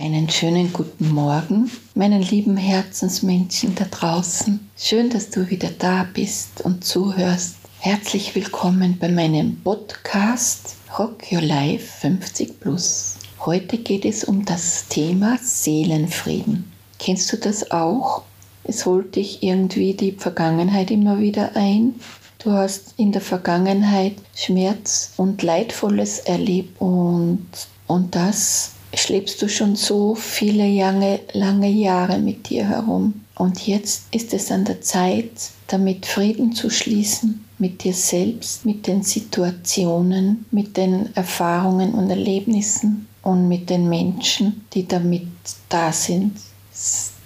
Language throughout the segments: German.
Einen schönen guten Morgen, meinen lieben Herzensmenschen da draußen. Schön, dass du wieder da bist und zuhörst. Herzlich willkommen bei meinem Podcast Rock Your Life 50 Plus. Heute geht es um das Thema Seelenfrieden. Kennst du das auch? Es holt dich irgendwie die Vergangenheit immer wieder ein. Du hast in der Vergangenheit Schmerz und Leidvolles erlebt und, und das schleppst du schon so viele lange, lange Jahre mit dir herum. Und jetzt ist es an der Zeit, damit Frieden zu schließen mit dir selbst, mit den Situationen, mit den Erfahrungen und Erlebnissen und mit den Menschen, die damit da sind.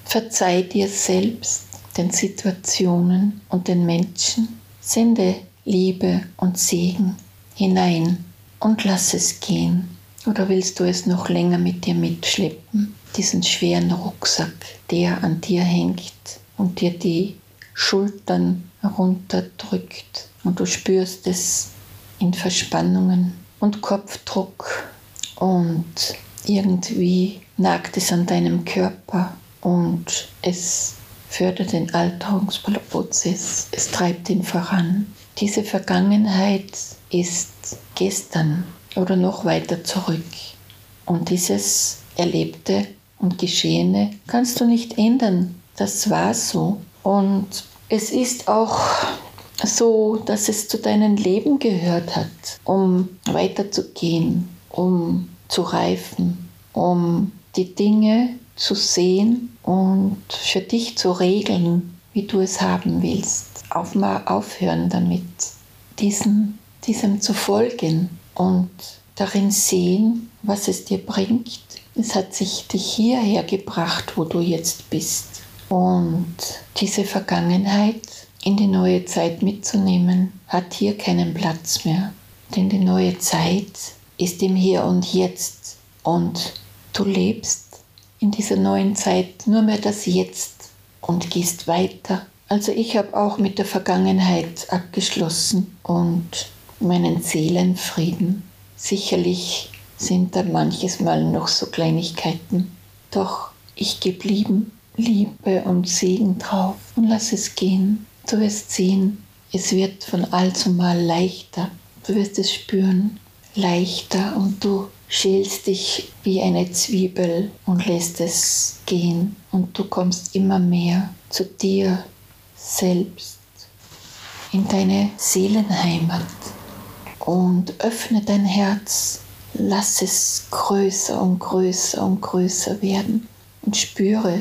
Verzeih dir selbst, den Situationen und den Menschen. Sende Liebe und Segen hinein und lass es gehen. Oder willst du es noch länger mit dir mitschleppen? Diesen schweren Rucksack, der an dir hängt und dir die Schultern herunterdrückt und du spürst es in Verspannungen und Kopfdruck und irgendwie nagt es an deinem Körper und es fördert den Alterungsprozess, es treibt ihn voran. Diese Vergangenheit ist gestern oder noch weiter zurück. Und dieses Erlebte und Geschehene kannst du nicht ändern. Das war so. Und es ist auch so, dass es zu deinem Leben gehört hat, um weiterzugehen, um zu reifen, um die Dinge zu sehen und für dich zu regeln, wie du es haben willst. Auf aufhören damit, diesem, diesem zu folgen und darin sehen, was es dir bringt. Es hat sich dich hierher gebracht, wo du jetzt bist. Und diese Vergangenheit in die neue Zeit mitzunehmen, hat hier keinen Platz mehr. Denn die neue Zeit ist im Hier und Jetzt. Und du lebst in dieser neuen Zeit nur mehr das Jetzt und gehst weiter. Also ich habe auch mit der Vergangenheit abgeschlossen und meinen Seelenfrieden. Sicherlich sind da manches Mal noch so Kleinigkeiten, doch ich gebe Lieben, Liebe und Segen drauf und lass es gehen. Du wirst sehen, es wird von allzumal leichter. Du wirst es spüren, leichter und du schälst dich wie eine Zwiebel und lässt es gehen und du kommst immer mehr zu dir selbst in deine Seelenheimat und öffne dein Herz. Lass es größer und größer und größer werden und spüre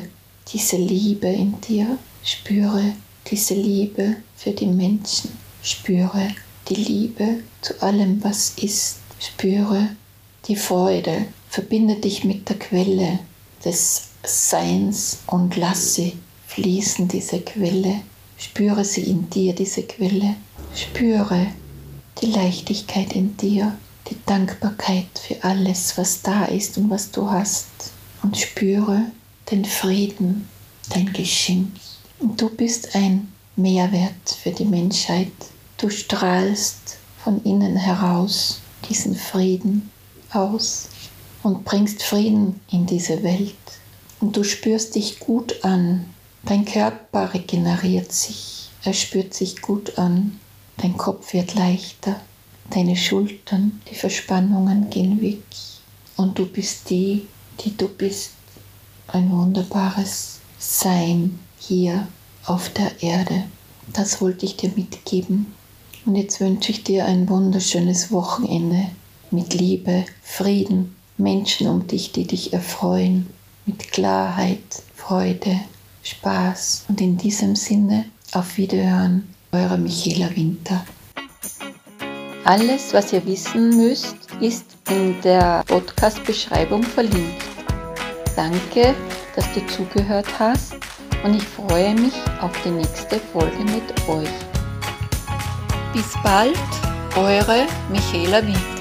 diese Liebe in dir. Spüre diese Liebe für die Menschen. Spüre die Liebe zu allem, was ist. Spüre die Freude. Verbinde dich mit der Quelle des Seins und lasse fließen diese Quelle. Spüre sie in dir, diese Quelle. Spüre die Leichtigkeit in dir, die Dankbarkeit für alles, was da ist und was du hast. Und spüre den Frieden, dein Geschenk. Und du bist ein Mehrwert für die Menschheit. Du strahlst von innen heraus diesen Frieden aus und bringst Frieden in diese Welt. Und du spürst dich gut an. Dein Körper regeneriert sich. Er spürt sich gut an. Dein Kopf wird leichter, deine Schultern, die Verspannungen gehen weg und du bist die, die du bist. Ein wunderbares Sein hier auf der Erde. Das wollte ich dir mitgeben. Und jetzt wünsche ich dir ein wunderschönes Wochenende mit Liebe, Frieden, Menschen um dich, die dich erfreuen, mit Klarheit, Freude, Spaß. Und in diesem Sinne auf Wiederhören eure Michaela Winter. Alles, was ihr wissen müsst, ist in der Podcast-Beschreibung verlinkt. Danke, dass du zugehört hast und ich freue mich auf die nächste Folge mit euch. Bis bald, eure Michaela Winter.